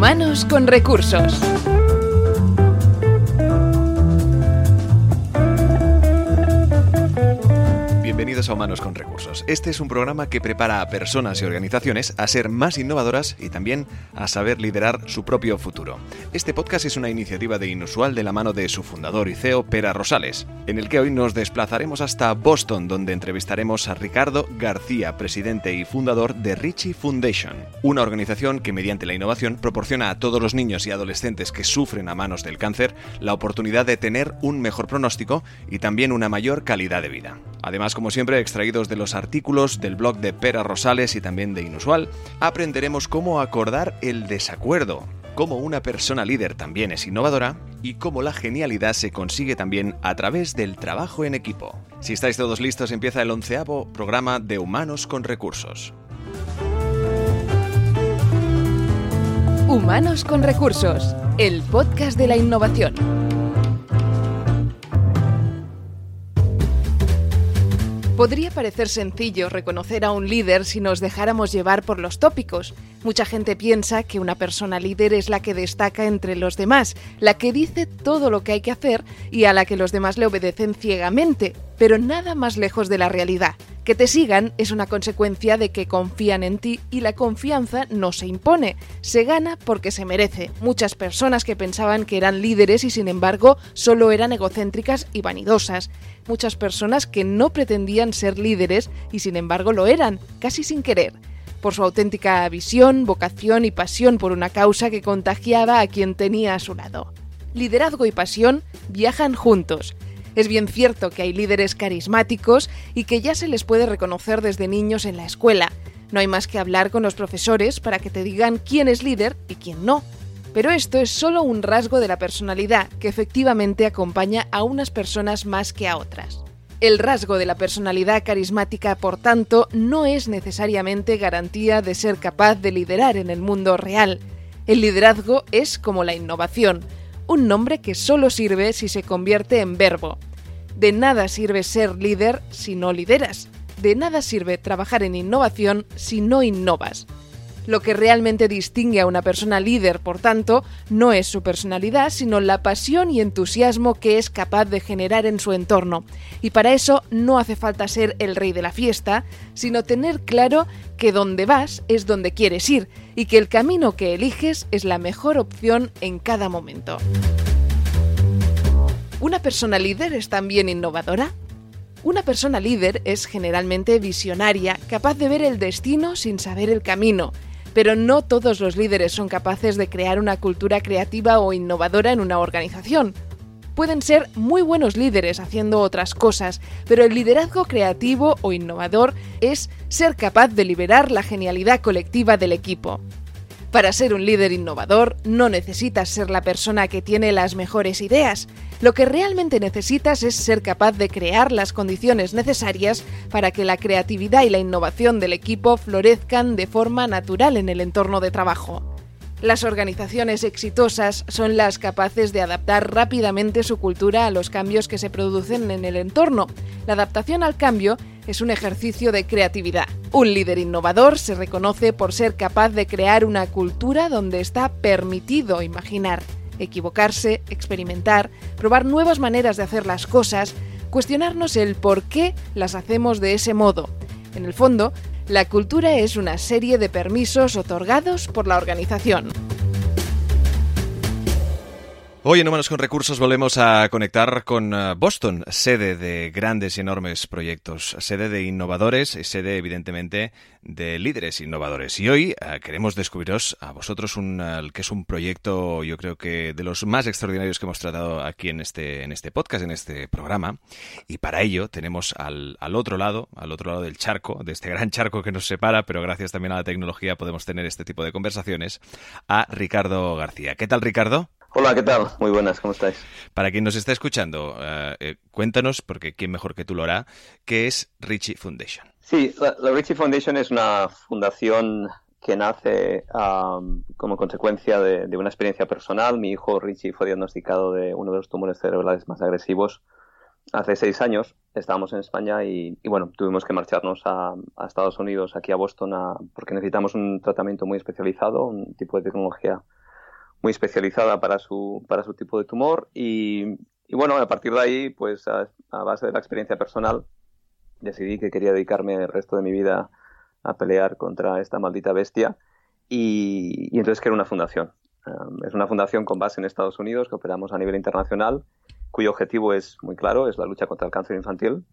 Humanos con recursos. Bienvenidos a Humanos con Recursos. Este es un programa que prepara a personas y organizaciones a ser más innovadoras y también a saber liderar su propio futuro. Este podcast es una iniciativa de Inusual de la mano de su fundador y CEO, Pera Rosales, en el que hoy nos desplazaremos hasta Boston, donde entrevistaremos a Ricardo García, presidente y fundador de Richie Foundation, una organización que mediante la innovación proporciona a todos los niños y adolescentes que sufren a manos del cáncer la oportunidad de tener un mejor pronóstico y también una mayor calidad de vida. Además, como siempre, extraídos de los artículos del blog de Pera Rosales y también de Inusual, aprenderemos cómo acordar el desacuerdo, cómo una persona líder también es innovadora y cómo la genialidad se consigue también a través del trabajo en equipo. Si estáis todos listos, empieza el onceavo programa de Humanos con Recursos. Humanos con Recursos, el podcast de la innovación. Podría parecer sencillo reconocer a un líder si nos dejáramos llevar por los tópicos. Mucha gente piensa que una persona líder es la que destaca entre los demás, la que dice todo lo que hay que hacer y a la que los demás le obedecen ciegamente, pero nada más lejos de la realidad. Que te sigan es una consecuencia de que confían en ti y la confianza no se impone, se gana porque se merece. Muchas personas que pensaban que eran líderes y sin embargo solo eran egocéntricas y vanidosas. Muchas personas que no pretendían ser líderes y sin embargo lo eran, casi sin querer por su auténtica visión, vocación y pasión por una causa que contagiaba a quien tenía a su lado. Liderazgo y pasión viajan juntos es bien cierto que hay líderes carismáticos y que ya se les puede reconocer desde niños en la escuela. No hay más que hablar con los profesores para que te digan quién es líder y quién no. Pero esto es solo un rasgo de la personalidad que efectivamente acompaña a unas personas más que a otras. El rasgo de la personalidad carismática, por tanto, no es necesariamente garantía de ser capaz de liderar en el mundo real. El liderazgo es como la innovación, un nombre que solo sirve si se convierte en verbo. De nada sirve ser líder si no lideras. De nada sirve trabajar en innovación si no innovas. Lo que realmente distingue a una persona líder, por tanto, no es su personalidad, sino la pasión y entusiasmo que es capaz de generar en su entorno. Y para eso no hace falta ser el rey de la fiesta, sino tener claro que donde vas es donde quieres ir y que el camino que eliges es la mejor opción en cada momento. ¿Una persona líder es también innovadora? Una persona líder es generalmente visionaria, capaz de ver el destino sin saber el camino, pero no todos los líderes son capaces de crear una cultura creativa o innovadora en una organización. Pueden ser muy buenos líderes haciendo otras cosas, pero el liderazgo creativo o innovador es ser capaz de liberar la genialidad colectiva del equipo. Para ser un líder innovador no necesitas ser la persona que tiene las mejores ideas. Lo que realmente necesitas es ser capaz de crear las condiciones necesarias para que la creatividad y la innovación del equipo florezcan de forma natural en el entorno de trabajo. Las organizaciones exitosas son las capaces de adaptar rápidamente su cultura a los cambios que se producen en el entorno. La adaptación al cambio es un ejercicio de creatividad. Un líder innovador se reconoce por ser capaz de crear una cultura donde está permitido imaginar, equivocarse, experimentar, probar nuevas maneras de hacer las cosas, cuestionarnos el por qué las hacemos de ese modo. En el fondo, la cultura es una serie de permisos otorgados por la organización. Hoy en Humanos con Recursos volvemos a conectar con eh, Boston, sede de grandes y enormes proyectos, sede de innovadores y sede, evidentemente, de líderes innovadores. Y hoy eh, queremos descubriros a vosotros un, que es un proyecto, yo creo que de los más extraordinarios que hemos tratado aquí en este, en este podcast, en este programa. Y para ello tenemos al, al otro lado, al otro lado del charco, de este gran charco que nos separa, pero gracias también a la tecnología podemos tener este tipo de conversaciones, a Ricardo García. ¿Qué tal, Ricardo? Hola, ¿qué tal? Muy buenas, ¿cómo estáis? Para quien nos está escuchando, uh, eh, cuéntanos, porque quién mejor que tú lo hará, ¿qué es Richie Foundation? Sí, la, la Richie Foundation es una fundación que nace um, como consecuencia de, de, una experiencia personal. Mi hijo Richie fue diagnosticado de uno de los tumores cerebrales más agresivos hace seis años. Estábamos en España y, y bueno, tuvimos que marcharnos a, a, Estados Unidos, aquí a Boston, a, porque necesitamos un tratamiento muy especializado, un tipo de tecnología muy especializada para su, para su tipo de tumor y, bueno, a partir de ahí, pues a, base de la experiencia personal, decidí que quería dedicarme el resto de mi vida a pelear contra esta maldita bestia y, y entonces creé una fundación. Um, es una fundación con base en Estados Unidos que operamos a nivel internacional, cuyo objetivo es muy claro, es la lucha contra el cáncer infantil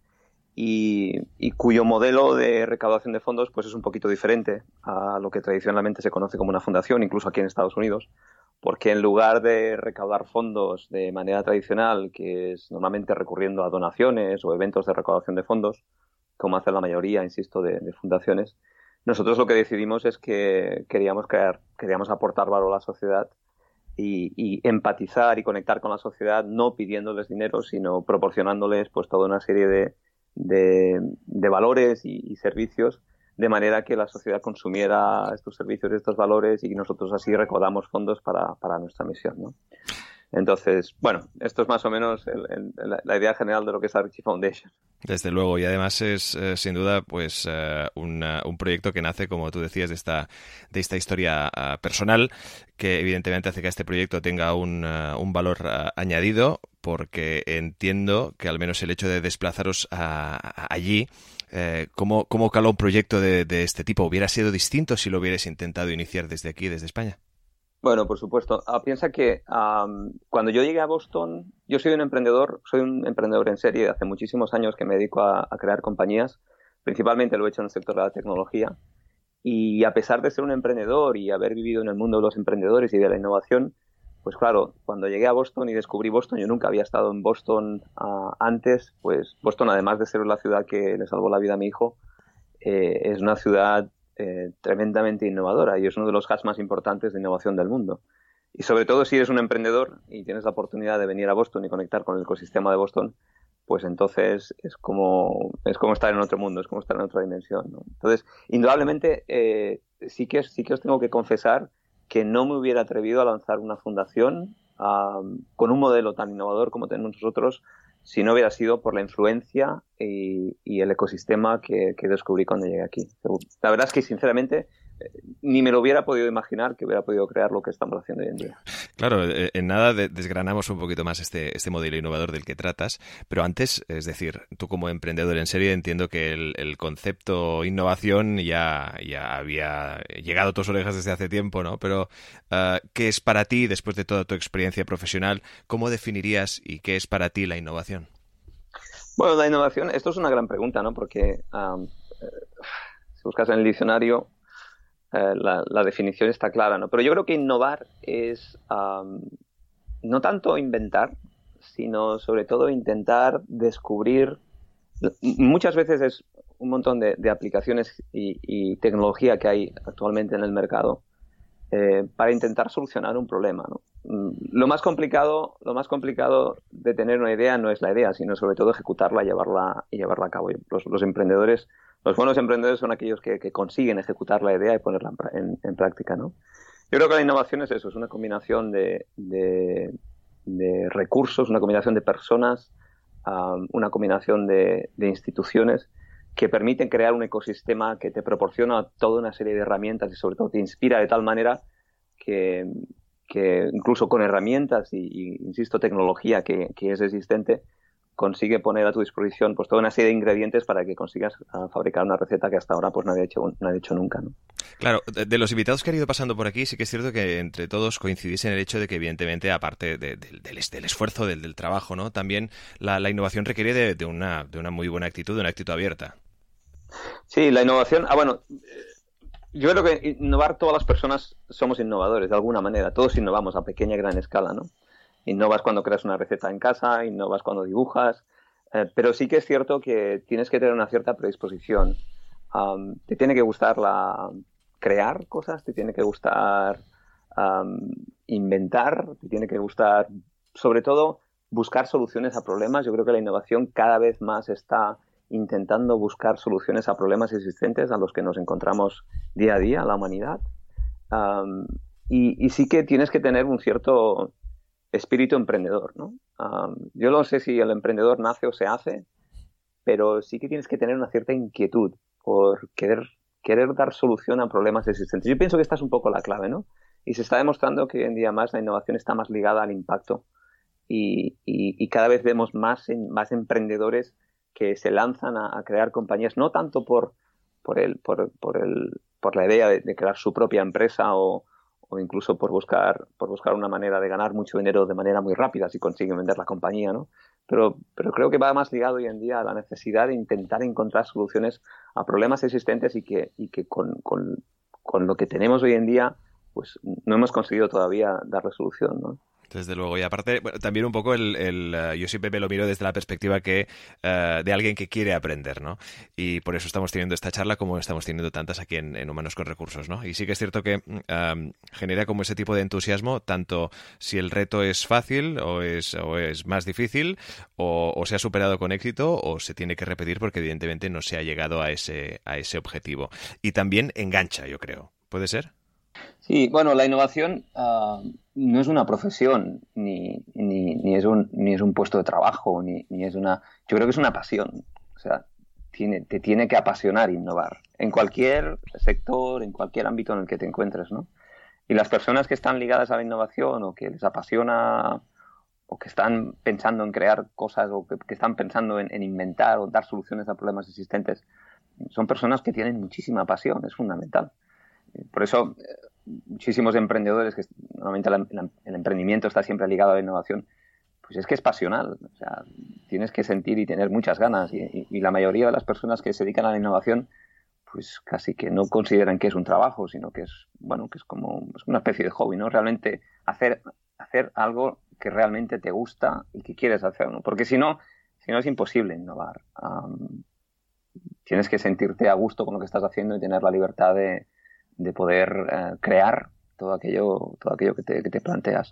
y, cuyo modelo de recaudación de fondos pues es un poquito diferente a lo que tradicionalmente se conoce como una fundación, incluso aquí en Estados Unidos, porque en lugar de recaudar fondos de manera tradicional, que es normalmente recurriendo a donaciones o eventos de recaudación de fondos, como hace la mayoría, insisto, de, fundaciones, nosotros lo que decidimos es que queríamos crear, queríamos aportar valor a la sociedad y, empatizar y conectar con la sociedad, no pidiéndoles dinero, sino proporcionándoles pues toda una serie de, de, valores y, servicios de manera que la sociedad consumiera estos servicios y estos valores y nosotros así recaudamos fondos para, para nuestra misión. ¿no? Entonces, bueno, esto es más o menos la idea general de lo que es Archie Foundation. Desde luego, y además es eh, sin duda pues eh, un proyecto que nace, como tú decías, de esta, de esta historia ah, personal, que evidentemente hace que este proyecto tenga un, un valor añadido, porque entiendo que al menos el hecho de desplazaros allí eh, ¿cómo, ¿cómo, caló un proyecto de, este tipo? ¿Hubiera sido distinto si lo hubieras intentado iniciar desde aquí, desde España? Bueno, por supuesto. Ah, piensa que cuando yo llegué a Boston, yo soy un emprendedor, soy un emprendedor en serie. Hace muchísimos años que me dedico a, crear compañías. Principalmente lo he hecho en el sector de la tecnología. Y a pesar de ser un emprendedor y haber vivido en el mundo de los emprendedores y de la innovación, pues claro, cuando llegué a Boston y descubrí Boston, yo nunca había estado en Boston ah, antes, pues Boston, además de ser la ciudad que le salvó la vida a mi hijo, eh, es una ciudad eh, tremendamente innovadora y es uno de los hubs más importantes de innovación del mundo. Y sobre todo si eres un emprendedor y tienes la oportunidad de venir a Boston y conectar con el ecosistema de Boston, pues entonces es como, es como estar en otro mundo, es como estar en otra dimensión. Entonces, indudablemente, eh, sí, que, sí que os tengo que confesar que no me hubiera atrevido a lanzar una fundación con un modelo tan innovador como tenemos nosotros si no hubiera sido por la influencia y, el ecosistema que, descubrí cuando llegué aquí. La verdad es que, sinceramente, ni me lo hubiera podido imaginar que hubiera podido crear lo que estamos haciendo hoy en día. Claro, eh, en nada desgranamos un poquito más este, este modelo innovador del que tratas, pero antes, es decir, tú como emprendedor en serie entiendo que el, concepto innovación ya, ya había llegado a tus orejas desde hace tiempo, ¿no? Pero, eh, ¿qué es para ti, después de toda tu experiencia profesional, cómo definirías y qué es para ti la innovación? Bueno, la innovación, esto es una gran pregunta, ¿no? Porque eh, si buscas en el diccionario, eh, la, definición está clara, ¿no? Pero yo creo que innovar es no tanto inventar, sino sobre todo intentar descubrir. Muchas veces es un montón de, aplicaciones y, tecnología que hay actualmente en el mercado eh, para intentar solucionar un problema. Mm, lo más complicado, lo más complicado de tener una idea no es la idea, sino sobre todo ejecutarla y llevarla, y llevarla a cabo. Los, emprendedores, los buenos emprendedores son aquellos que, consiguen ejecutar la idea y ponerla en, práctica, ¿no? Yo creo que la innovación es eso, es una combinación de, recursos, una combinación de personas, una combinación de instituciones que permiten crear un ecosistema que te proporciona toda una serie de herramientas y sobre todo te inspira de tal manera que, que incluso con herramientas y, insisto, tecnología que, es existente, consigue poner a tu disposición pues toda una serie de ingredientes para que consigas ah, fabricar una receta que hasta ahora pues nadie ha hecho, nadie ha hecho nunca. ¿no? Claro, de, los invitados que han ido pasando por aquí, sí que es cierto que entre todos coincidís en el hecho de que evidentemente, aparte del, esfuerzo, del, trabajo, ¿no? también la, innovación requiere de, una, de una muy buena actitud, de una actitud abierta. Sí, la innovación, ah bueno, yo creo que innovar, todas las personas somos innovadores de alguna manera. Todos innovamos a pequeña y gran escala, ¿no? Innovas cuando creas una receta en casa, innovas cuando dibujas, eh, pero sí que es cierto que tienes que tener una cierta predisposición. te tiene que gustar la crear cosas, te tiene que gustar inventar, te tiene que gustar, sobre todo, buscar soluciones a problemas. Yo creo que la innovación cada vez más está intentando buscar soluciones a problemas existentes a los que nos encontramos día a día, la humanidad. y, sí que tienes que tener un cierto espíritu emprendedor, ¿no? yo no sé si el emprendedor nace o se hace, pero sí que tienes que tener una cierta inquietud por querer, querer dar solución a problemas existentes. Yo pienso que esta es un poco la clave, ¿no? y se está demostrando que hoy en día más la innovación está más ligada al impacto y, y, cada vez vemos más, más emprendedores que se lanzan a, crear compañías, no tanto por, por, el, por, por, el, por la idea de, crear su propia empresa o, o, incluso por buscar, por buscar una manera de ganar mucho dinero de manera muy rápida si consiguen vender la compañía, ¿no? Pero, pero creo que va más ligado hoy en día a la necesidad de intentar encontrar soluciones a problemas existentes y que, y que con, con, con lo que tenemos hoy en día pues no hemos conseguido todavía dar resolución, ¿no? Desde luego, y aparte, también un poco el, eh, yo siempre me lo miro desde la perspectiva que eh, de alguien que quiere aprender, ¿no? Y por eso estamos teniendo esta charla como estamos teniendo tantas aquí en, Humanos con Recursos, ¿no? Y sí que es cierto que genera como ese tipo de entusiasmo, tanto si el reto es fácil o es, o es más difícil, o, o, se ha superado con éxito, o se tiene que repetir porque evidentemente no se ha llegado a ese, a ese objetivo. Y también engancha, yo creo. ¿Puede ser? Sí, bueno, la innovación ah, no es una profesión, ni, ni, es un, ni es un puesto de trabajo, ni, ni, es una... Yo creo que es una pasión. O sea, tiene, te tiene que apasionar innovar, en cualquier sector, en cualquier ámbito en el que te encuentres, ¿no? Y las personas que están ligadas a la innovación o que les apasiona o que están pensando en crear cosas o que, están pensando en, en, inventar o dar soluciones a problemas existentes, son personas que tienen muchísima pasión, es fundamental. Por eso, eh, muchísimos emprendedores, que normalmente el emprendimiento está siempre ligado a la innovación, pues es que es pasional. O sea, tienes que sentir y tener muchas ganas. Y, la mayoría de las personas que se dedican a la innovación, pues casi que no consideran que es un trabajo, sino que es, bueno, que es como una especie de hobby, ¿no? Realmente hacer, hacer algo que realmente te gusta y que quieres hacer, ¿no? Porque si no, si no es imposible innovar. tienes que sentirte a gusto con lo que estás haciendo y tener la libertad de, de poder eh, crear todo aquello, todo aquello que te, que te planteas.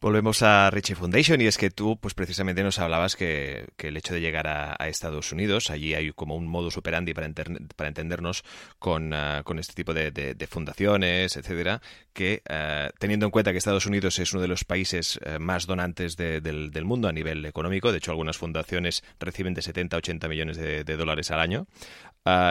Volvemos a Richie Foundation y es que tú, pues precisamente nos hablabas que, el hecho de llegar a, Estados Unidos, allí hay como un modo operandi para, para entendernos con, eh, con, este tipo de, fundaciones, etcétera, que eh, teniendo en cuenta que Estados Unidos es uno de los países más donantes del, del, mundo a nivel económico, de hecho algunas fundaciones reciben de 70 a 80 millones de, dólares al año,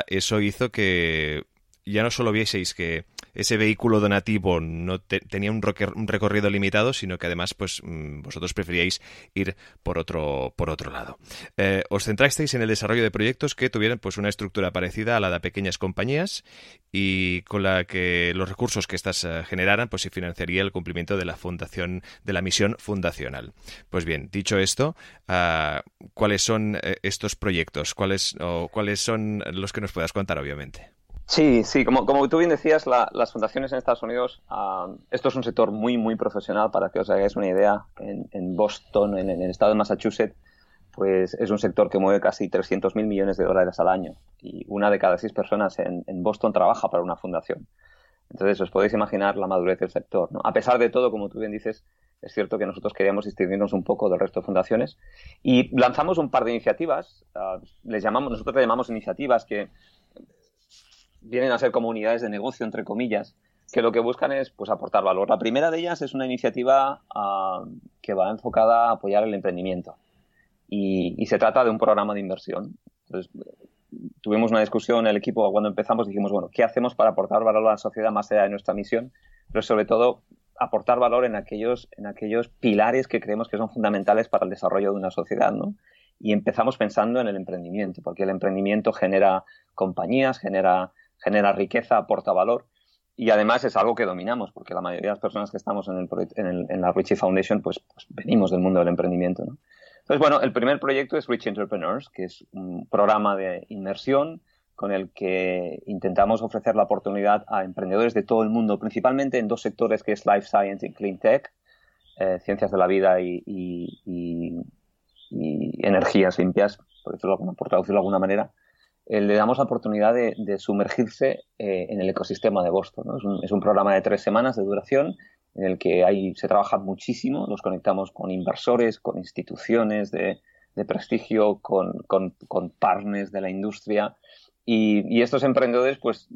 eso hizo que ya no solo vieseis que ese vehículo donativo no tenía un, recorrido limitado, sino que además pues mm, vosotros preferíais ir por otro, por otro lado. Eh, os centrasteis en el desarrollo de proyectos que tuvieran pues una estructura parecida a la de pequeñas compañías y con la que los recursos que éstas eh, generaran pues se financiaría el cumplimiento de la fundación de la misión fundacional. Pues bien, dicho esto, ah, ¿cuáles son eh, estos proyectos? ¿Cuáles, o, ¿Cuáles son los que nos puedas contar, obviamente? Sí, sí, como, como tú bien decías, las fundaciones en Estados Unidos, ah, esto es un sector muy, muy profesional, para que os hagáis una idea, en, Boston, en, el estado de Massachusetts, pues es un sector que mueve casi 300 mil millones de dólares al año y una de cada seis personas en, Boston trabaja para una fundación. Entonces os podéis imaginar la madurez del sector. A pesar de todo, como tú bien dices, es cierto que nosotros queríamos distinguirnos un poco del resto de fundaciones y lanzamos un par de iniciativas, ah, les llamamos, nosotros le llamamos iniciativas que vienen a ser comunidades de negocio, entre comillas, que lo que buscan es pues, aportar valor. La primera de ellas es una iniciativa ah, que va enfocada a apoyar el emprendimiento y, se trata de un programa de inversión. Entonces, tuvimos una discusión en el equipo cuando empezamos, dijimos, bueno, ¿qué hacemos para aportar valor a la sociedad más allá de nuestra misión? Pero sobre todo, aportar valor en aquellos, en aquellos pilares que creemos que son fundamentales para el desarrollo de una sociedad, ¿no? Y empezamos pensando en el emprendimiento, porque el emprendimiento genera compañías, genera genera riqueza, aporta valor y además es algo que dominamos, porque la mayoría de las personas que estamos en, el, en, la Richie Foundation, pues, pues, venimos del mundo del emprendimiento. Entonces, bueno, el primer proyecto es Rich Entrepreneurs, que es un programa de inmersión con el que intentamos ofrecer la oportunidad a emprendedores de todo el mundo, principalmente en dos sectores que es Life Science y Clean Tech, eh, ciencias de la vida y, energías limpias, por por traducirlo de alguna manera, eh, le damos la oportunidad de, sumergirse eh, en el ecosistema de Boston. Es, un, programa de tres semanas de duración en el que se trabaja muchísimo, nos conectamos con inversores, con instituciones de, prestigio, con, partners de la industria y, estos emprendedores, pues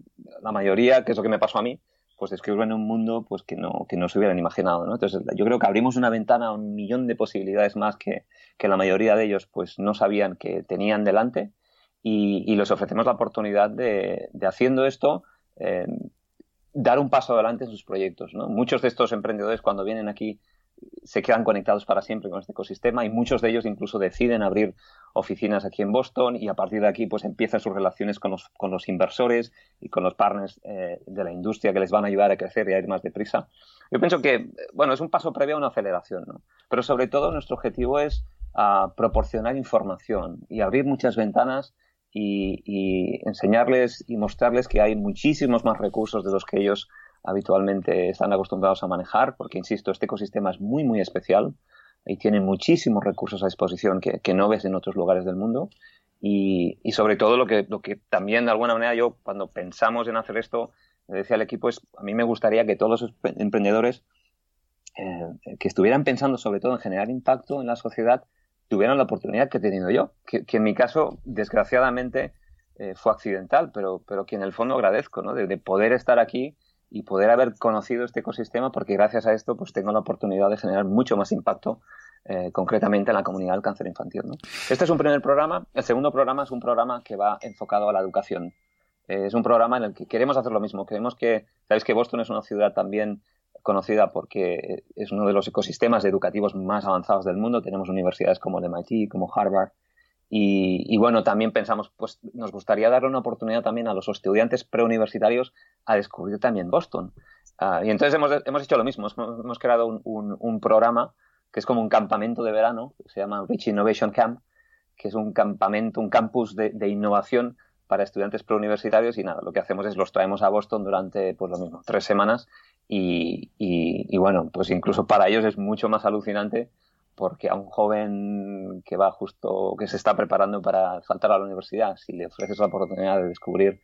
la mayoría, que es lo que me pasó a mí, pues descubren un mundo pues que no, que no se hubieran imaginado. ¿no? Entonces yo creo que abrimos una ventana a un millón de posibilidades más que, que la mayoría de ellos pues no sabían que tenían delante y, les ofrecemos la oportunidad de, haciendo esto, eh, dar un paso adelante en sus proyectos. ¿no? Muchos de estos emprendedores cuando vienen aquí se quedan conectados para siempre con este ecosistema y muchos de ellos incluso deciden abrir oficinas aquí en Boston y a partir de aquí pues empiezan sus relaciones con los, con los inversores y con los partners eh, de la industria que les van a ayudar a crecer y a ir más deprisa. Yo pienso que, bueno, es un paso previo a una aceleración, ¿no? Pero sobre todo nuestro objetivo es uh, proporcionar información y abrir muchas ventanas y, enseñarles y mostrarles que hay muchísimos más recursos de los que ellos habitualmente están acostumbrados a manejar, porque, insisto, este ecosistema es muy, muy especial y tiene muchísimos recursos a disposición que, no ves en otros lugares del mundo. Y, y, sobre todo lo que, lo que también de alguna manera yo cuando pensamos en hacer esto, le decía al equipo, es a mí me gustaría que todos los emprendedores eh, que estuvieran pensando sobre todo en generar impacto en la sociedad tuvieran la oportunidad que he tenido yo, que, en mi caso, desgraciadamente, eh, fue accidental, pero, pero que en el fondo agradezco, ¿no? de, de poder estar aquí y poder haber conocido este ecosistema porque gracias a esto pues tengo la oportunidad de generar mucho más impacto eh, concretamente en la comunidad del cáncer infantil. ¿no? Este es un primer programa. El segundo programa es un programa que va enfocado a la educación. Eh, es un programa en el que queremos hacer lo mismo. Queremos que, sabéis que Boston es una ciudad también conocida porque es uno de los ecosistemas educativos más avanzados del mundo. Tenemos universidades como el MIT, como Harvard, y, bueno, también pensamos, pues nos gustaría darle una oportunidad también a los estudiantes preuniversitarios a descubrir también Boston. Uh, y entonces hemos, hemos, hecho lo mismo, hemos, creado un, programa que es como un campamento de verano, se llama Rich Innovation Camp, que es un campamento, un campus de innovación para estudiantes preuniversitarios y nada, lo que hacemos es los traemos a Boston durante, pues lo mismo, tres semanas y, y, y bueno, pues incluso para ellos es mucho más alucinante porque a un joven que va justo, que se está preparando para saltar a la universidad, si le ofreces la oportunidad de descubrir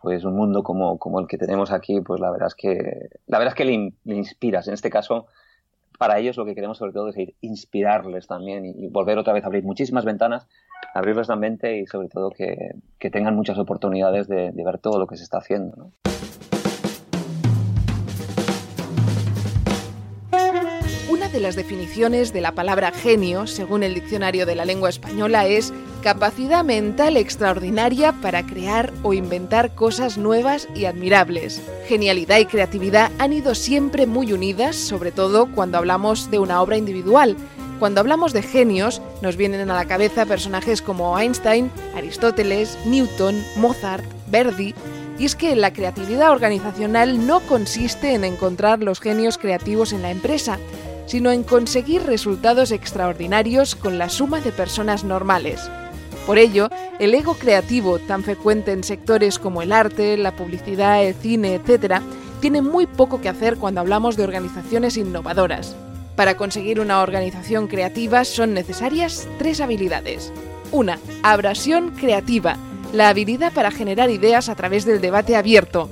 pues un mundo como, como el que tenemos aquí, pues la verdad es que, la verdad es que le, le, inspiras. En este caso, para ellos lo que queremos sobre todo es ir, inspirarles también y, y, volver otra vez a abrir muchísimas ventanas, abrirles la mente y sobre todo que, que tengan muchas oportunidades de, ver todo lo que se está haciendo. ¿no? de las definiciones de la palabra genio, según el diccionario de la lengua española, es capacidad mental extraordinaria para crear o inventar cosas nuevas y admirables. Genialidad y creatividad han ido siempre muy unidas, sobre todo cuando hablamos de una obra individual. Cuando hablamos de genios, nos vienen a la cabeza personajes como Einstein, Aristóteles, Newton, Mozart, Verdi, y es que la creatividad organizacional no consiste en encontrar los genios creativos en la empresa, sino en conseguir resultados extraordinarios con la suma de personas normales. Por ello, el ego creativo, tan frecuente en sectores como el arte, la publicidad, el cine, etc., tiene muy poco que hacer cuando hablamos de organizaciones innovadoras. Para conseguir una organización creativa son necesarias tres habilidades. Una, abrasión creativa, la habilidad para generar ideas a través del debate abierto.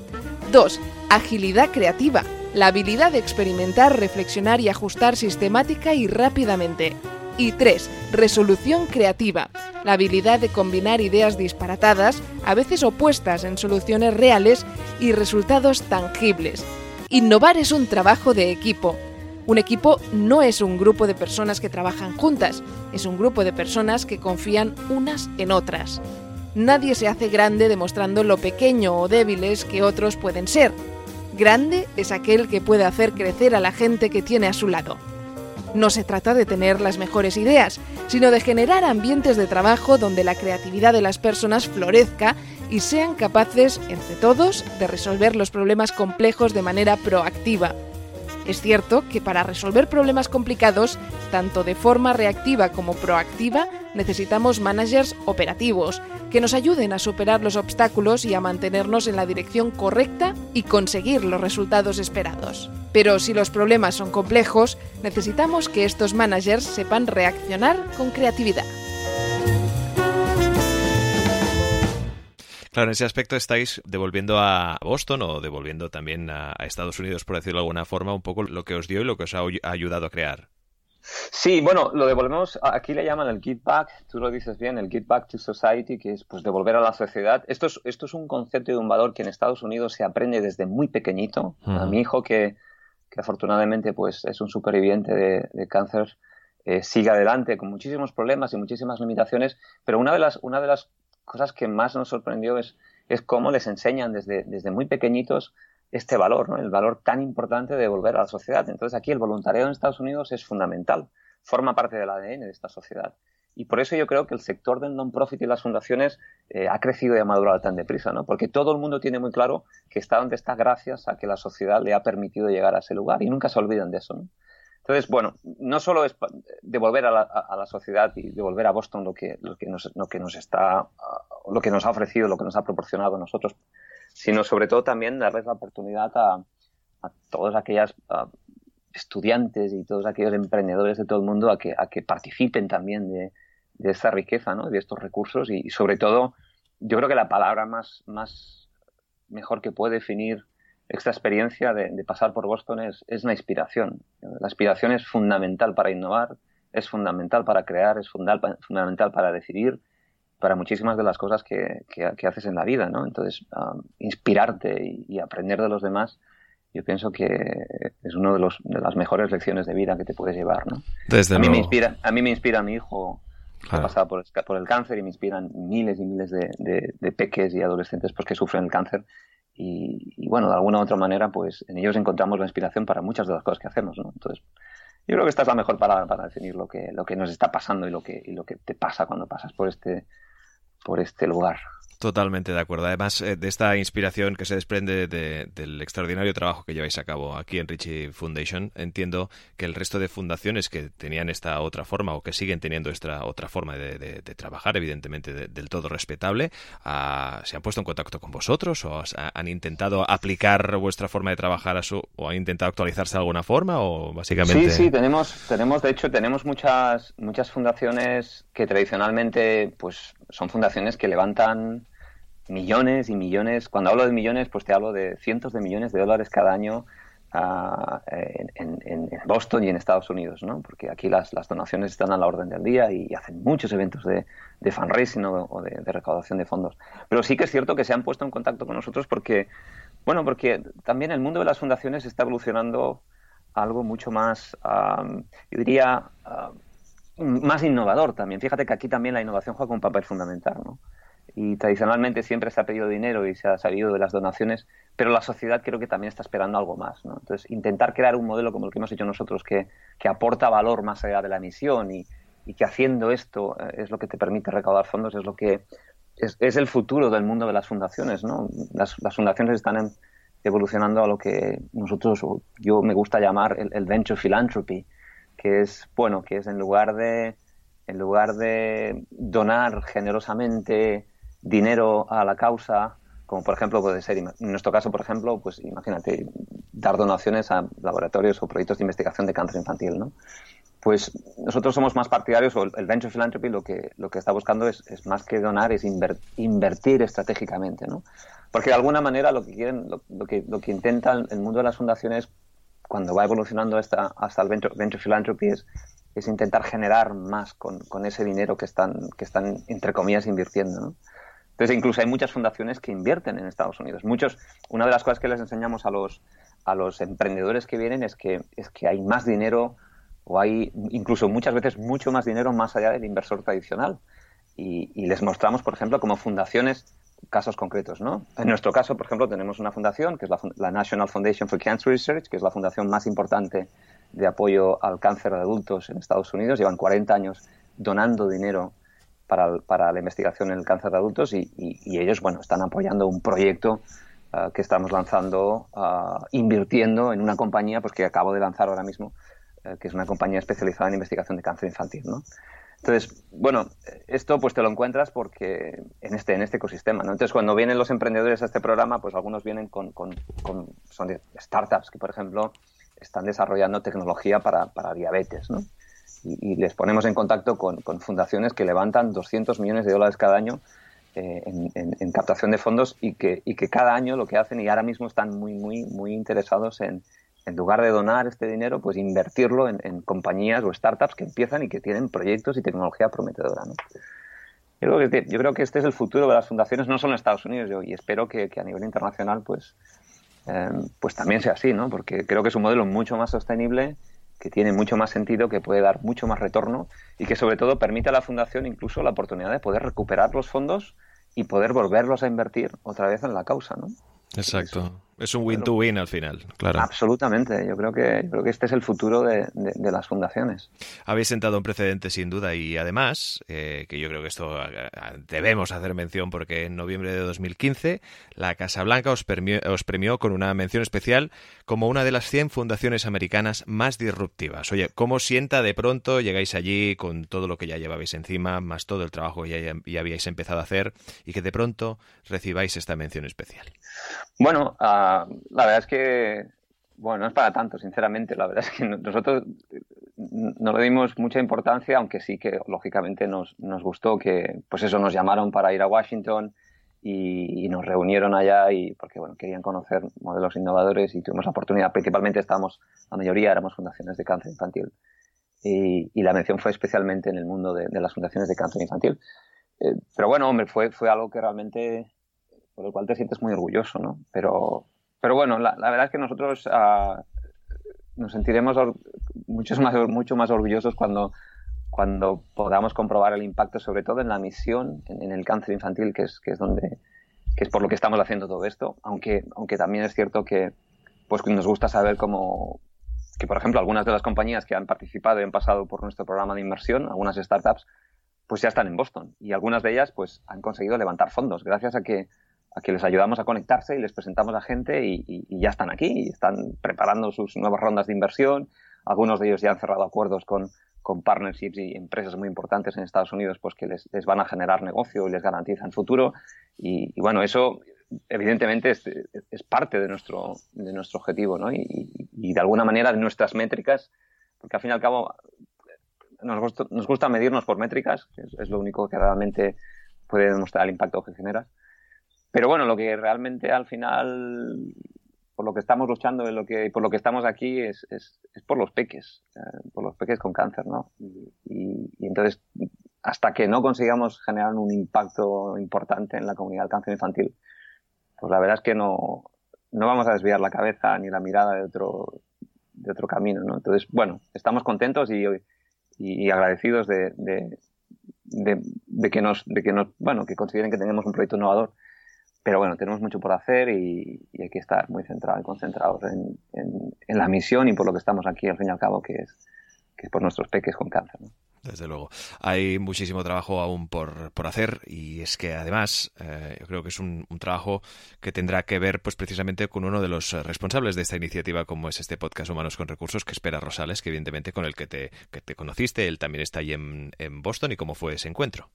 2. Agilidad creativa, la habilidad de experimentar, reflexionar y ajustar sistemática y rápidamente. Y 3. Resolución creativa, la habilidad de combinar ideas disparatadas, a veces opuestas en soluciones reales y resultados tangibles. Innovar es un trabajo de equipo. Un equipo no es un grupo de personas que trabajan juntas, es un grupo de personas que confían unas en otras. Nadie se hace grande demostrando lo pequeño o débiles que otros pueden ser. Grande es aquel que puede hacer crecer a la gente que tiene a su lado. No se trata de tener las mejores ideas, sino de generar ambientes de trabajo donde la creatividad de las personas florezca y sean capaces, entre todos, de resolver los problemas complejos de manera proactiva. Es cierto que para resolver problemas complicados, tanto de forma reactiva como proactiva, necesitamos managers operativos, que nos ayuden a superar los obstáculos y a mantenernos en la dirección correcta y conseguir los resultados esperados. Pero si los problemas son complejos, necesitamos que estos managers sepan reaccionar con creatividad. Claro, en ese aspecto estáis devolviendo a Boston o devolviendo también a, Estados Unidos, por decirlo de alguna forma, un poco lo que os dio y lo que os ha ayudado a crear. Sí, bueno, lo devolvemos, aquí le llaman el give back, tú lo dices bien, el give back to society, que es pues devolver a la sociedad. Esto es, esto es un concepto y un valor que en Estados Unidos se aprende desde muy pequeñito. Uh -huh. A mi hijo, que, que, afortunadamente pues es un superviviente de, de cáncer, eh, sigue adelante con muchísimos problemas y muchísimas limitaciones, pero una de las, una de las cosas que más nos sorprendió es, es cómo les enseñan desde, desde muy pequeñitos este valor, ¿no? el valor tan importante de volver a la sociedad. Entonces aquí el voluntariado en Estados Unidos es fundamental, forma parte del ADN de esta sociedad. Y por eso yo creo que el sector del non-profit y las fundaciones eh, ha crecido y ha madurado tan deprisa, ¿no? Porque todo el mundo tiene muy claro que está donde está gracias a que la sociedad le ha permitido llegar a ese lugar y nunca se olvidan de eso. Entonces, bueno, no solo es devolver a la, a la sociedad y devolver a Boston lo que, lo que, nos, lo que nos está, lo que nos ha ofrecido, lo que nos ha proporcionado a nosotros, sino sobre todo también darles la oportunidad a, a todas aquellas estudiantes y todos aquellos emprendedores de todo el mundo a que, a que participen también de, de esta riqueza, ¿no? de estos recursos y, sobre todo yo creo que la palabra más, más mejor que puede definir esta experiencia de, pasar por Boston es, es, la inspiración. La inspiración es fundamental para innovar, es fundamental para crear, es fundamental para decidir, para muchísimas de las cosas que, que, haces en la vida. ¿no? Entonces, um, inspirarte y, aprender de los demás, yo pienso que es una de, los, de las mejores lecciones de vida que te puedes llevar. ¿no? a, mí me inspira, a mí me inspira mi hijo ha pasado por, por, el cáncer y me inspiran miles y miles de, de, peques y adolescentes pues, que sufren el cáncer. Y, bueno, de alguna u otra manera, pues en ellos encontramos la inspiración para muchas de las cosas que hacemos. ¿no? Entonces, yo creo que esta es la mejor palabra para definir lo que, lo que nos está pasando y lo que, y lo que te pasa cuando pasas por este, por este lugar. Totalmente de acuerdo. Además eh, de esta inspiración que se desprende del extraordinario trabajo que lleváis a cabo aquí en Richie Foundation, entiendo que el resto de fundaciones que tenían esta otra forma o que siguen teniendo esta otra forma de, trabajar, evidentemente del todo respetable, ah, se han puesto en contacto con vosotros o han intentado aplicar vuestra forma de trabajar a su o han intentado actualizarse de alguna forma o básicamente. Sí, sí, tenemos, tenemos de hecho tenemos muchas muchas fundaciones que tradicionalmente pues son fundaciones que levantan millones y millones. Cuando hablo de millones, pues te hablo de cientos de millones de dólares cada año ah, en, Boston y en Estados Unidos, ¿no? Porque aquí las, donaciones están a la orden del día y hacen muchos eventos de, de fundraising o, de, recaudación de fondos. Pero sí que es cierto que se han puesto en contacto con nosotros porque, bueno, porque también el mundo de las fundaciones está evolucionando algo mucho más, yo diría, más innovador también. Fíjate que aquí también la innovación juega un papel fundamental, ¿no? Y tradicionalmente siempre se ha pedido dinero y se ha salido de las donaciones, pero la sociedad creo que también está esperando algo más. ¿no? Entonces, intentar crear un modelo como el que hemos hecho nosotros, que, que aporta valor más allá de la emisión y, y, que haciendo esto eh, es lo que te permite recaudar fondos, es lo que es, es el futuro del mundo de las fundaciones. ¿no? Las, las fundaciones están evolucionando a lo que nosotros, yo me gusta llamar el, el venture philanthropy, que es, bueno, que es en lugar de en lugar de donar generosamente dinero a la causa, como por ejemplo puede ser, en nuestro caso, por ejemplo, pues imagínate, dar donaciones a laboratorios o proyectos de investigación de cáncer infantil, ¿no? Pues nosotros somos más partidarios, o el Venture Philanthropy lo que, lo que está buscando es, es más que donar, es invertir estratégicamente, ¿no? Porque de alguna manera lo que quieren, lo, que, lo que intenta el mundo de las fundaciones cuando va evolucionando hasta, hasta el Venture, venture Philanthropy es, es intentar generar más con, con, ese dinero que están, que están, entre comillas, invirtiendo, ¿no? Entonces, incluso hay muchas fundaciones que invierten en Estados Unidos. Muchos, una de las cosas que les enseñamos a los, a los emprendedores que vienen es que, es que hay más dinero o hay incluso muchas veces mucho más dinero más allá del inversor tradicional. Y, les mostramos, por ejemplo, como fundaciones casos concretos, ¿no? En nuestro caso, por ejemplo, tenemos una fundación que es la, la, National Foundation for Cancer Research, que es la fundación más importante de apoyo al cáncer de adultos en Estados Unidos. Llevan 40 años donando dinero para, para la investigación en el cáncer de adultos y, y, ellos, bueno, están apoyando un proyecto uh, que estamos lanzando, uh, invirtiendo en una compañía pues, que acabo de lanzar ahora mismo, uh, que es una compañía especializada en investigación de cáncer infantil, ¿no? Entonces, bueno, esto pues te lo encuentras porque en este, en este ecosistema, ¿no? Entonces, cuando vienen los emprendedores a este programa, pues algunos vienen con, con, con startups que, por ejemplo, están desarrollando tecnología para, para diabetes, ¿no? Y, les ponemos en contacto con, fundaciones que levantan 200 millones de dólares cada año eh, en, captación de fondos y que, y que cada año lo que hacen y ahora mismo están muy, muy, muy interesados en, en lugar de donar este dinero, pues invertirlo en, compañías o startups que empiezan y que tienen proyectos y tecnología prometedora. ¿no? Yo, creo que, yo creo que este es el futuro de las fundaciones, no solo en Estados Unidos, yo, y espero que, a nivel internacional pues, eh, pues también sea así, ¿no? porque creo que es un modelo mucho más sostenible que tiene mucho más sentido, que puede dar mucho más retorno y que sobre todo permite a la fundación incluso la oportunidad de poder recuperar los fondos y poder volverlos a invertir otra vez en la causa, ¿no? Exacto. Es un win-to-win al final, claro. Absolutamente. Yo creo que, creo que este es el futuro de, las fundaciones. Habéis sentado un precedente sin duda y además, eh, que yo creo que esto debemos hacer mención porque en noviembre de 2015 la Casa Blanca os, os premió con una mención especial como una de las 100 fundaciones americanas más disruptivas. Oye, ¿cómo sienta de pronto llegáis allí con todo lo que ya llevabais encima, más todo el trabajo que ya, ya habíais empezado a hacer y que de pronto recibáis esta mención especial? Bueno, ah, la verdad es que, bueno, no es para tanto, sinceramente. La verdad es que nosotros no le dimos mucha importancia, aunque sí que lógicamente nos, nos gustó que, pues eso, nos llamaron para ir a Washington y, nos reunieron allá y porque, bueno, querían conocer modelos innovadores y tuvimos la oportunidad. Principalmente estábamos, la mayoría éramos fundaciones de cáncer infantil. Y, la mención fue especialmente en el mundo de, las fundaciones de cáncer infantil. Eh, pero bueno, hombre, fue, fue algo que realmente por el cual te sientes muy orgulloso, ¿no? Pero, pero bueno, la, verdad es que nosotros ah, nos sentiremos mucho más, mucho más orgullosos cuando, cuando podamos comprobar el impacto, sobre todo en la misión, en, el cáncer infantil, que es, que es donde que es por lo que estamos haciendo todo esto, aunque, aunque también es cierto que pues nos gusta saber cómo que por ejemplo algunas de las compañías que han participado y han pasado por nuestro programa de inversión, algunas startups, pues ya están en Boston. Y algunas de ellas pues han conseguido levantar fondos gracias a que a que les ayudamos a conectarse y les presentamos a gente y, ya están aquí, y están preparando sus nuevas rondas de inversión. Algunos de ellos ya han cerrado acuerdos con, con partnerships y empresas muy importantes en Estados Unidos pues que les, les van a generar negocio y les garantizan futuro. Y, bueno, eso evidentemente es, es, parte de nuestro, de nuestro objetivo ¿no? y, y, de alguna manera de nuestras métricas, porque al fin y al cabo nos gusta, nos gusta medirnos por métricas, que es, es, lo único que realmente puede demostrar el impacto que generas. Pero bueno, lo que realmente al final, por lo que estamos luchando y por lo que estamos aquí es, es, es por los peques, eh, por los peques con cáncer, ¿no? Y, entonces, hasta que no consigamos generar un impacto importante en la comunidad del cáncer infantil, pues la verdad es que no, no vamos a desviar la cabeza ni la mirada de otro, de otro camino, ¿no? Entonces, bueno, estamos contentos y, y agradecidos de, de, de, de, que nos, de que nos, bueno, que consideren que tenemos un proyecto innovador pero bueno, tenemos mucho por hacer y, hay que estar muy centrados y concentrados en, la misión y por lo que estamos aquí, al fin y al cabo, que es, que es por nuestros peques con cáncer. Desde luego. Hay muchísimo trabajo aún por, hacer y es que además eh, yo creo que es un, trabajo que tendrá que ver pues precisamente con uno de los responsables de esta iniciativa como es este podcast Humanos con Recursos que espera Rosales, que evidentemente con el que te, conociste, él también está allí en Boston y cómo fue ese encuentro.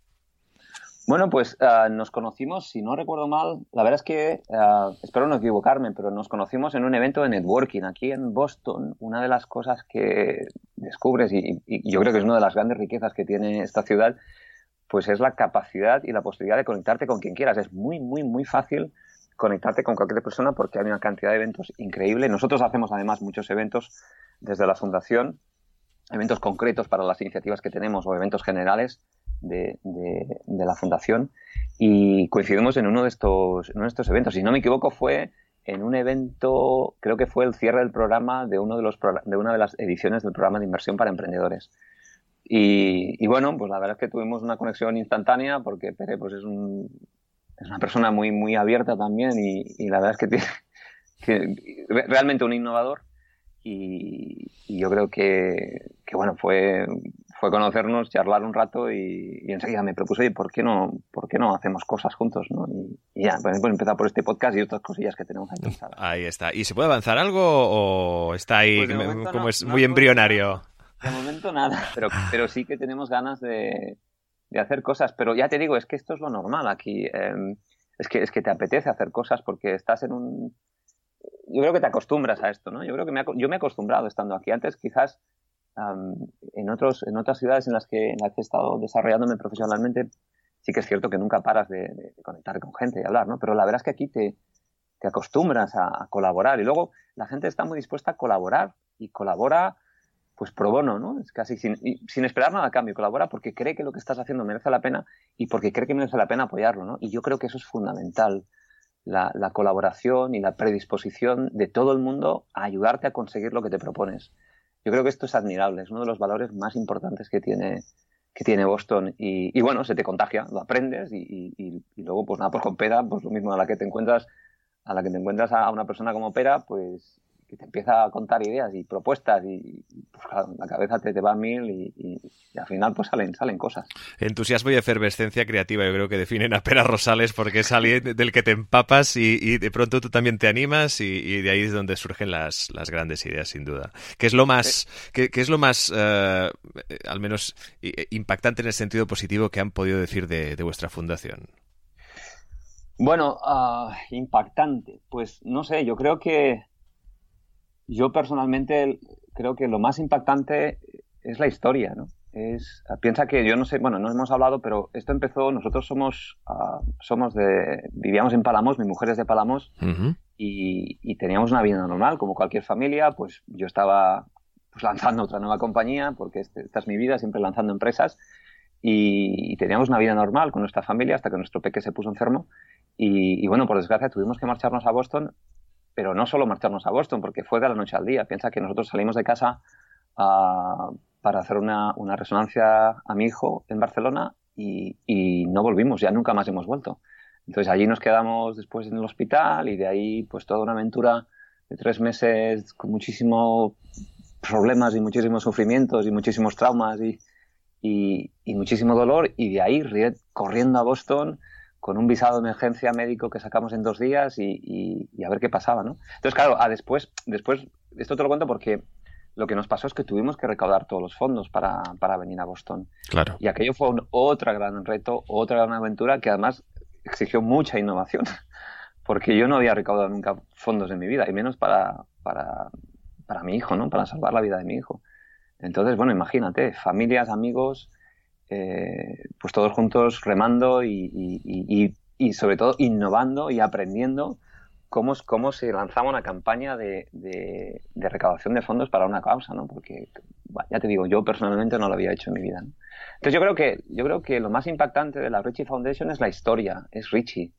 Bueno, pues uh, nos conocimos, si no recuerdo mal, la verdad es que, uh, espero no equivocarme, pero nos conocimos en un evento de networking aquí en Boston. Una de las cosas que descubres, y, y, yo creo que es una de las grandes riquezas que tiene esta ciudad, pues es la capacidad y la posibilidad de conectarte con quien quieras. Es muy, muy, muy fácil conectarte con cualquier persona porque hay una cantidad de eventos increíble. Nosotros hacemos además muchos eventos desde la fundación, eventos concretos para las iniciativas que tenemos o eventos generales de, la fundación y coincidimos en uno de estos, en de eventos. Si no me equivoco, fue en un evento, creo que fue el cierre del programa de, uno de, los, de una de las ediciones del programa de inversión para emprendedores. Y, bueno, pues la verdad es que tuvimos una conexión instantánea porque Pere pues es una persona muy, muy abierta también y, la verdad es que tiene que, realmente un innovador y, yo creo que, que, bueno, fue, fue conocernos, charlar un rato y, enseguida me propuso, oye, ¿por qué no, por qué no hacemos cosas juntos? ¿no? Y, ya, pues, empezar por este podcast y otras cosillas que tenemos ahí pensadas. Ahí está. ¿Y se puede avanzar algo o está ahí pues como es muy embrionario? De momento nada, pero, pero sí que tenemos ganas de, de, hacer cosas. Pero ya te digo, es que esto es lo normal aquí. Em, es, que, es que te apetece hacer cosas porque estás en un... Yo creo que te acostumbras a esto, ¿no? Yo creo que me, yo me he acostumbrado estando aquí. Antes quizás en, otros, en otras ciudades en las, que, en las que he estado desarrollándome profesionalmente, sí que es cierto que nunca paras de, conectar con gente y hablar, ¿no? Pero la verdad es que aquí te, te acostumbras a, colaborar y luego la gente está muy dispuesta a colaborar y colabora pues pro bono, ¿no? Es casi sin, sin, esperar nada a cambio, colabora porque cree que lo que estás haciendo merece la pena y porque cree que merece la pena apoyarlo, ¿no? Y yo creo que eso es fundamental, la, la colaboración y la predisposición de todo el mundo a ayudarte a conseguir lo que te propones. Yo creo que esto es admirable, es uno de los valores más importantes que tiene, que tiene Boston. Y, bueno, se te contagia, lo aprendes y, luego, pues nada, pues con peda, pues lo mismo a la que te encuentras a la que te encuentras a una persona como Pera, pues que te empieza a contar ideas y propuestas y, pues claro, la cabeza te, te va a mil y, al final pues salen, salen cosas. Entusiasmo y efervescencia creativa yo creo que definen a Pera Rosales porque es alguien del que te empapas y, de pronto tú también te animas y, de ahí es donde surgen las, las grandes ideas sin duda. ¿Qué es lo más, qué, es lo más eh, al menos impactante en el sentido positivo que han podido decir de, vuestra fundación? Bueno, ah, impactante. Pues no sé, yo creo que yo personalmente creo que lo más impactante es la historia, ¿no? Es, piensa que yo no sé, bueno, no hemos hablado, pero esto empezó, nosotros somos, uh, somos de, vivíamos en Palamos, mi mujer es de Palamos, y, teníamos una vida normal, como cualquier familia, pues yo estaba pues, lanzando otra nueva compañía, porque este, esta es mi vida, siempre lanzando empresas, y, teníamos una vida normal con nuestra familia hasta que nuestro peque se puso enfermo, y, y bueno, por desgracia tuvimos que marcharnos a Boston pero no solo marcharnos a Boston, porque fue de la noche al día. Piensa que nosotros salimos de casa ah, para hacer una, resonancia a mi hijo en Barcelona y, no volvimos, ya nunca más hemos vuelto. Entonces allí nos quedamos después en el hospital y de ahí pues toda una aventura de tres meses con muchísimos problemas y muchísimos sufrimientos y muchísimos traumas y, y muchísimo dolor y de ahí corriendo a Boston con un visado de emergencia médico que sacamos en dos días y, a ver qué pasaba, ¿no? Entonces, claro, a después, después, esto te lo cuento porque lo que nos pasó es que tuvimos que recaudar todos los fondos para, venir a Boston. Claro. Y aquello fue un, otro gran reto, otra gran aventura que además exigió mucha innovación, porque yo no había recaudado nunca fondos en mi vida, y menos para, para, para mi hijo, ¿no? Para salvar la vida de mi hijo. Entonces, bueno, imagínate, familias, amigos, eh, pues todos juntos remando y, sobre todo innovando y aprendiendo cómo, cómo se lanzaba una campaña de, recaudación de fondos para una causa, ¿no? Porque, ya te digo, yo personalmente no lo había hecho en mi vida. Entonces yo creo que, yo creo que lo más impactante de la Richie Foundation es la historia, es Richie,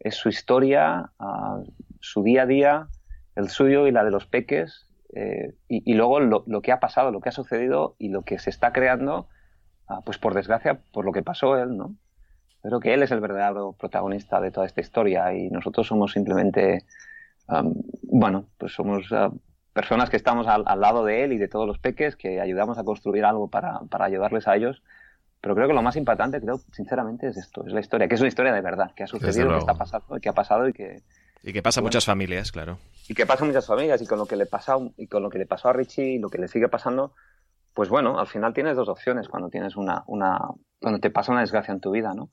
es su historia, ah, su día a día, el suyo y la de los peques, eh, y, luego lo, lo, que ha pasado, lo que ha sucedido y lo que se está creando pues por desgracia, por lo que pasó él, ¿no? Creo que él es el verdadero protagonista de toda esta historia y nosotros somos simplemente, bueno, pues somos ah, personas que estamos al, lado de él y de todos los peques, que ayudamos a construir algo para, ayudarles a ellos. Pero creo que lo más importante, creo, sinceramente, es esto, es la historia, que es una historia de verdad, que ha sucedido, que está pasando, que ha pasado y que... Y que pasa a muchas familias, claro. Y que pasa a muchas familias y con lo que le pasa y con lo que le pasó a Richie y lo que le sigue pasando, pues bueno, al final tienes dos opciones cuando tienes una, cuando te pasa una desgracia en tu vida, ¿no?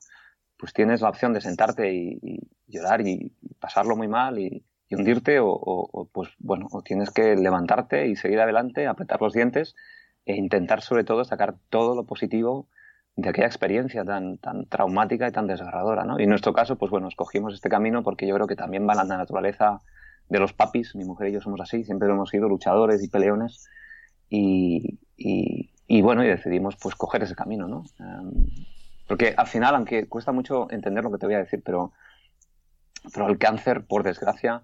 Pues tienes la opción de sentarte y, llorar y, pasarlo muy mal y, hundirte o, pues bueno, o tienes que levantarte y seguir adelante, apretar los dientes e intentar sobre todo sacar todo lo positivo de aquella experiencia tan, tan traumática y tan desgarradora, ¿no? Y en nuestro caso, pues bueno, escogimos este camino porque yo creo que también va en la naturaleza de los papis, mi mujer y yo somos así, siempre hemos sido luchadores y peleones y, y, bueno, y decidimos pues coger ese camino, ¿no? Em, porque al final, aunque cuesta mucho entender lo que te voy a decir, pero, pero el cáncer, por desgracia,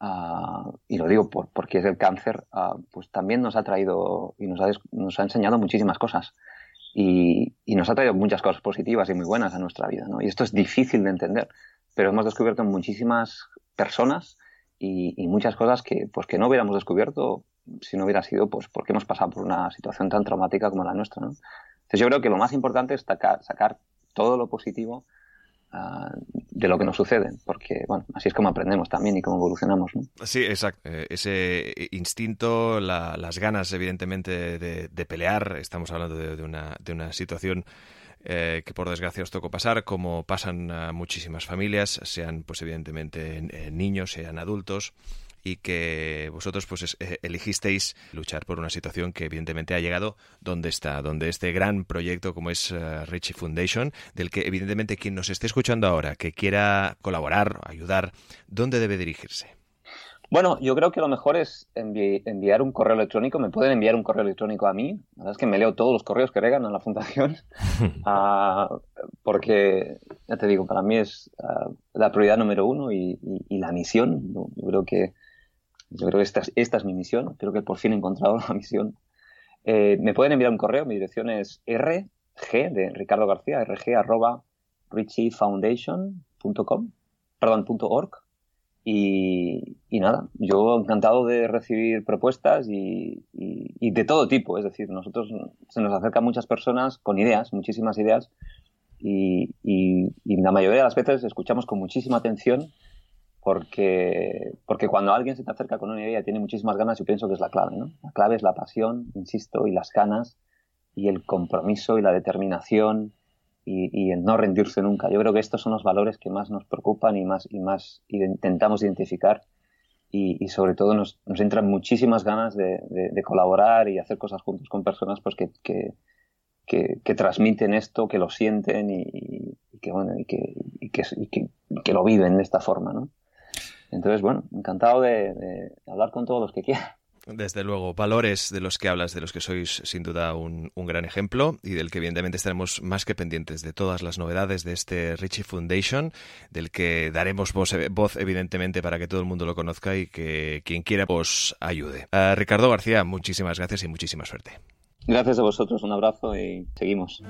ah, y lo digo por, porque es el cáncer, ah, pues también nos ha traído y nos ha, nos ha enseñado muchísimas cosas. Y, y, nos ha traído muchas cosas positivas y muy buenas a nuestra vida, ¿no? Y esto es difícil de entender, pero hemos descubierto muchísimas personas y, y, muchas cosas que, pues, que no hubiéramos descubierto si no hubiera sido pues porque hemos pasado por una situación tan traumática como la nuestra. ¿no? Entonces yo creo que lo más importante es sacar, todo lo positivo ah, de lo que nos sucede, porque bueno, así es como aprendemos también y cómo evolucionamos. ¿no? Sí, exacto. Eh, ese instinto, las ganas evidentemente de, pelear, estamos hablando de, una, de una situación eh, que por desgracia os tocó pasar, como pasan a muchísimas familias, sean pues evidentemente niños, sean adultos y que vosotros pues eh, elegisteis luchar por una situación que evidentemente ha llegado donde está, donde este gran proyecto como es uh, Richie Foundation, del que evidentemente quien nos esté escuchando ahora, que quiera colaborar, ayudar, ¿dónde debe dirigirse? Bueno, yo creo que lo mejor es enviar un correo electrónico. Me pueden enviar un correo electrónico a mí. La verdad es que me leo todos los correos que regan a la fundación. Ah, porque, ya te digo, para mí es ah, la prioridad número uno y, la misión. Yo creo que yo creo que esta, esta es mi misión. Creo que por fin he encontrado la misión. Eh, me pueden enviar un correo. Mi dirección es rg de Ricardo García, rg arroba richiefoundation.com, perdón, punto .org. Y, nada, yo encantado de recibir propuestas y, de todo tipo. Es decir, nosotros se nos acercan muchas personas con ideas, muchísimas ideas, y, la mayoría de las veces escuchamos con muchísima atención porque, porque cuando alguien se te acerca con una idea y tiene muchísimas ganas, yo pienso que es la clave. ¿no? La clave es la pasión, insisto, y las ganas, y el compromiso y la determinación y, el no rendirse nunca. Yo creo que estos son los valores que más nos preocupan y más, y más intentamos identificar y, sobre todo nos, nos, entran muchísimas ganas de, colaborar y hacer cosas juntos con personas pues que, que, transmiten esto, que lo sienten y, que, bueno, y, que, que, lo viven de esta forma. ¿no? Entonces, bueno, encantado de, de hablar con todos los que quieran. Desde luego, valores de los que hablas, de los que sois sin duda un, gran ejemplo y del que evidentemente estaremos más que pendientes de todas las novedades de este Richie Foundation, del que daremos voz, voz evidentemente para que todo el mundo lo conozca y que quien quiera os ayude. Uh, Ricardo García, muchísimas gracias y muchísima suerte. Gracias a vosotros, un abrazo y seguimos.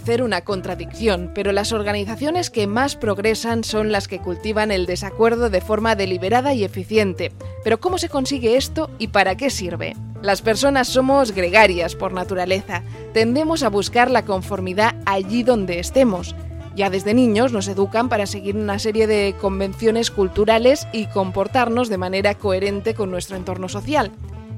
Parecer una contradicción, pero las organizaciones que más progresan son las que cultivan el desacuerdo de forma deliberada y eficiente. Pero ¿cómo se consigue esto y para qué sirve? Las personas somos gregarias por naturaleza, tendemos a buscar la conformidad allí donde estemos. Ya desde niños nos educan para seguir una serie de convenciones culturales y comportarnos de manera coherente con nuestro entorno social.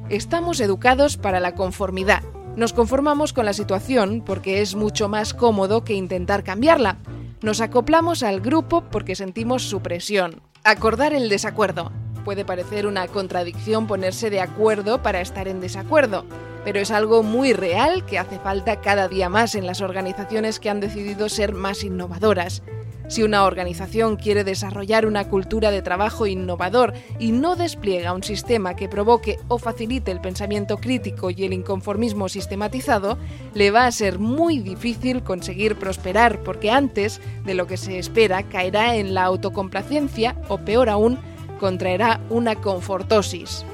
Estamos educados para la conformidad, nos conformamos con la situación porque es mucho más cómodo que intentar cambiarla. Nos acoplamos al grupo porque sentimos su presión. Acordar el desacuerdo. Puede parecer una contradicción ponerse de acuerdo para estar en desacuerdo, pero es algo muy real que hace falta cada día más en las organizaciones que han decidido ser más innovadoras. Si una organización quiere desarrollar una cultura de trabajo innovador y no despliega un sistema que provoque o facilite el pensamiento crítico y el inconformismo sistematizado, le va a ser muy difícil conseguir prosperar porque antes de lo que se espera caerá en la autocomplacencia o peor aún, contraerá una confortosis.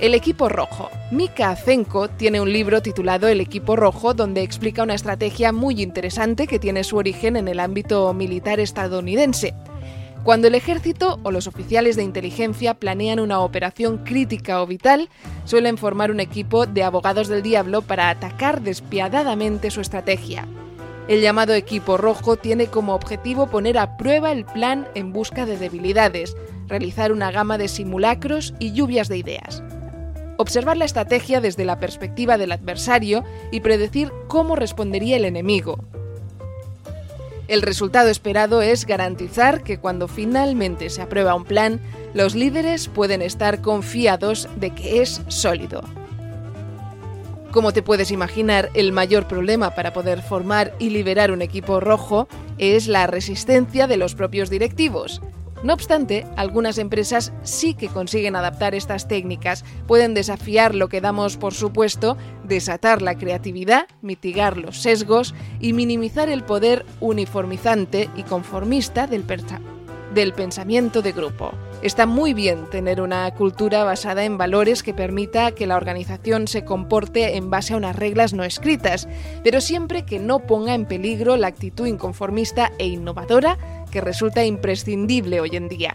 El equipo rojo. Mika Azenko tiene un libro titulado El equipo rojo donde explica una estrategia muy interesante que tiene su origen en el ámbito militar estadounidense. Cuando el ejército o los oficiales de inteligencia planean una operación crítica o vital, suelen formar un equipo de abogados del diablo para atacar despiadadamente su estrategia. El llamado equipo rojo tiene como objetivo poner a prueba el plan en busca de debilidades, realizar una gama de simulacros y lluvias de ideas observar la estrategia desde la perspectiva del adversario y predecir cómo respondería el enemigo. El resultado esperado es garantizar que cuando finalmente se aprueba un plan, los líderes pueden estar confiados de que es sólido. Como te puedes imaginar, el mayor problema para poder formar y liberar un equipo rojo es la resistencia de los propios directivos, no obstante, algunas empresas sí que consiguen adaptar estas técnicas, pueden desafiar lo que damos por supuesto, desatar la creatividad, mitigar los sesgos y minimizar el poder uniformizante y conformista del, pensamiento de grupo. Está muy bien tener una cultura basada en valores que permita que la organización se comporte en base a unas reglas no escritas, pero siempre que no ponga en peligro la actitud inconformista e innovadora que resulta imprescindible hoy en día.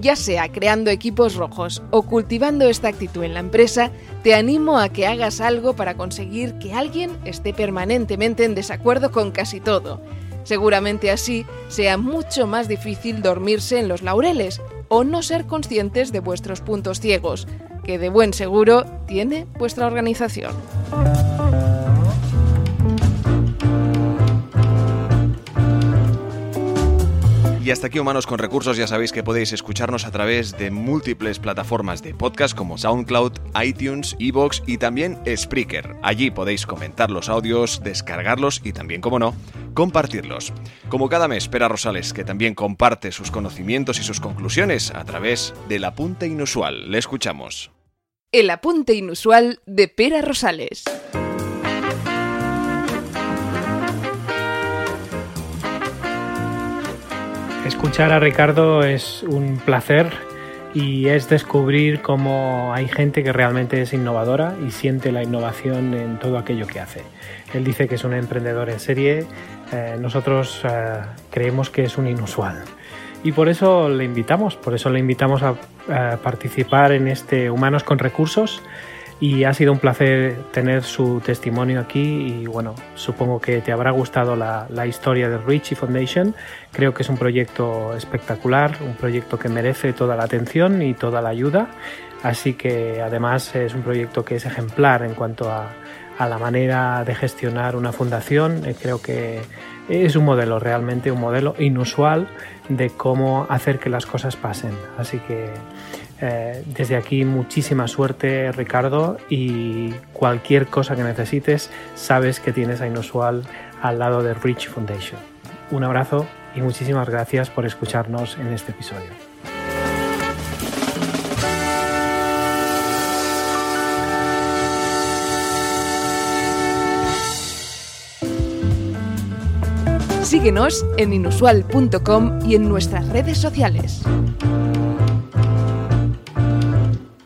Ya sea creando equipos rojos o cultivando esta actitud en la empresa, te animo a que hagas algo para conseguir que alguien esté permanentemente en desacuerdo con casi todo. Seguramente así sea mucho más difícil dormirse en los laureles o no ser conscientes de vuestros puntos ciegos, que de buen seguro tiene vuestra organización. Y hasta aquí Humanos con Recursos, ya sabéis que podéis escucharnos a través de múltiples plataformas de podcast como SoundCloud, iTunes, Evox y también Spreaker. Allí podéis comentar los audios, descargarlos y también, como no, compartirlos. Como cada mes, Pera Rosales, que también comparte sus conocimientos y sus conclusiones a través del apunte inusual. Le escuchamos. El apunte inusual de Pera Rosales. Escuchar a Ricardo es un placer y es descubrir cómo hay gente que realmente es innovadora y siente la innovación en todo aquello que hace. Él dice que es un emprendedor en serie, eh, nosotros eh, creemos que es un inusual. Y por eso le invitamos, por eso le invitamos a, participar en este Humanos con Recursos y ha sido un placer tener su testimonio aquí y bueno, supongo que te habrá gustado la, historia de Richie Foundation. Creo que es un proyecto espectacular, un proyecto que merece toda la atención y toda la ayuda. Así que además es un proyecto que es ejemplar en cuanto a, a la manera de gestionar una fundación. Eh, creo que es un modelo, realmente un modelo inusual de cómo hacer que las cosas pasen. Así que eh, desde aquí muchísima suerte Ricardo y cualquier cosa que necesites sabes que tienes a Inusual al lado de Rich Foundation. Un abrazo y muchísimas gracias por escucharnos en este episodio. Síguenos en inusual.com y en nuestras redes sociales.